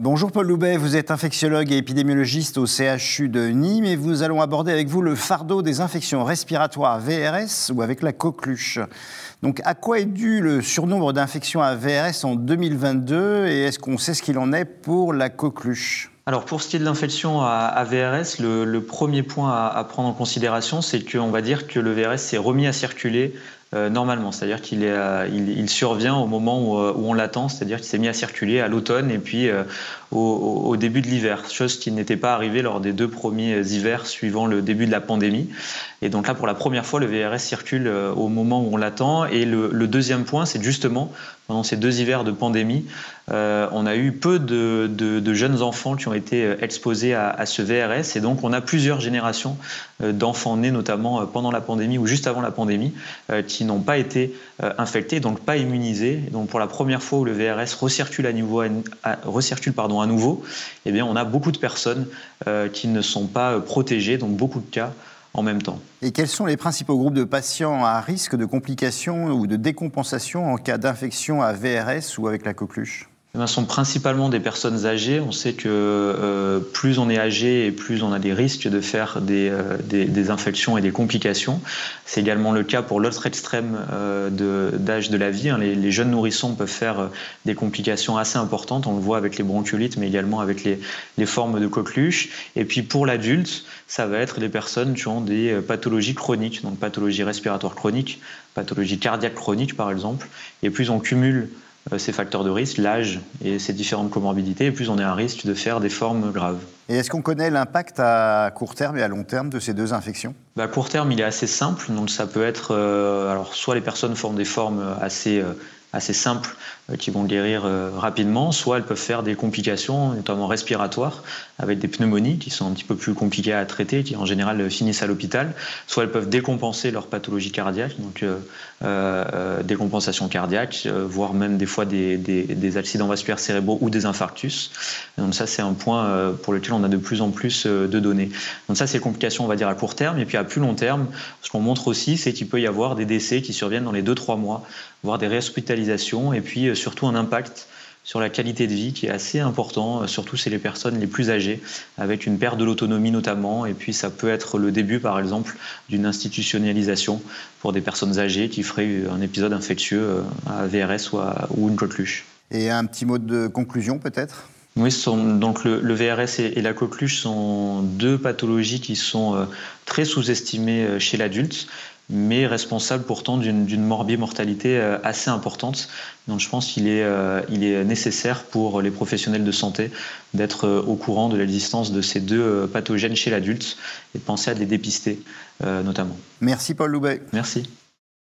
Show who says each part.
Speaker 1: Bonjour Paul Loubet, vous êtes infectiologue et épidémiologiste au CHU de Nîmes et nous allons aborder avec vous le fardeau des infections respiratoires VRS ou avec la coqueluche. Donc à quoi est dû le surnombre d'infections à VRS en 2022 et est-ce qu'on sait ce qu'il en est pour la coqueluche?
Speaker 2: Alors pour ce qui est de l'infection à, VRS, le, premier point à, prendre en considération, c'est qu'on va dire que le VRS s'est remis à circuler euh, normalement, c'est-à-dire qu'il euh, il, survient au moment euh, où, on l'attend, c'est-à-dire qu'il s'est mis à circuler à l'automne et puis au, début de l'hiver, chose qui n'était pas arrivée lors des deux premiers hivers suivant le début de la pandémie. Et donc là, pour la première fois, le VRS circule au moment où on l'attend. Et le, deuxième point, c'est justement pendant ces deux hivers de pandémie, on a eu peu de, jeunes enfants qui ont été exposés à, à, ce VRS. Et donc, on a plusieurs générations d'enfants nés, notamment pendant la pandémie ou juste avant la pandémie, qui n'ont pas été euh, infectés, donc pas immunisés. Donc pour la première fois où le VRS recircule à, niveau, recircule, pardon, à nouveau, eh bien, on a beaucoup de personnes euh, qui ne sont pas euh, protégées, donc beaucoup de cas en même temps.
Speaker 1: Et quels sont les principaux groupes de patients à risque de complications ou de décompensation en cas d'infection à VRS ou avec la coqueluche?
Speaker 2: Ce sont principalement des personnes âgées. On sait que euh, plus on est âgé et plus on a des risques de faire des, euh, des, infections et des complications. C'est également le cas pour l'autre extrême euh, d'âge de, la vie. Hein. Les, jeunes nourrissons peuvent faire des complications assez importantes. On le voit avec les bronchiolites, mais également avec les, les formes de coqueluche. Et puis pour l'adulte, ça va être les personnes qui ont des pathologies chroniques, donc pathologies respiratoires chroniques, pathologies cardiaques chroniques par exemple. Et plus on cumule ces facteurs de risque, l'âge et ces différentes comorbidités, et plus on est à risque de faire des formes graves.
Speaker 1: Et est-ce qu'on connaît l'impact à court terme et à long terme de ces deux infections?
Speaker 2: Bah, À court terme, il est assez simple. Donc ça peut être, euh, alors soit les personnes forment des formes assez euh, assez simples euh, qui vont guérir euh, rapidement, soit elles peuvent faire des complications, notamment respiratoires, avec des pneumonies qui sont un petit peu plus compliquées à traiter, qui en général finissent à l'hôpital, soit elles peuvent décompenser leur pathologie cardiaque, donc euh, décompensation cardiaque, voire même des fois des, des, accidents vasculaires cérébraux ou des infarctus. Donc ça c'est un point pour lequel on a de plus en plus de données. Donc ça c'est complications on va dire à court terme, et puis à plus long terme, ce qu'on montre aussi c'est qu'il peut y avoir des décès qui surviennent dans les 2-3 mois, voire des réhospitalisations, et puis euh, surtout un impact sur la qualité de vie qui est assez important, euh, surtout chez les personnes les plus âgées, avec une perte de l'autonomie notamment, et puis ça peut être le début par exemple d'une institutionnalisation pour des personnes âgées qui feraient un épisode infectieux euh, à VRS ou, une coqueluche.
Speaker 1: Et un petit mot de conclusion peut-être?
Speaker 2: Oui, donc le, VRS et, la coqueluche sont deux pathologies qui sont très sous-estimées chez l'adulte mais responsable pourtant d'une morbimortalité euh, assez importante. Donc je pense qu'il est, euh, il est nécessaire pour les professionnels de santé d'être euh, au courant de l'existence de ces deux pathogènes chez l'adulte et de penser à les dépister notamment.
Speaker 1: Merci Paul Loubet.
Speaker 2: Merci.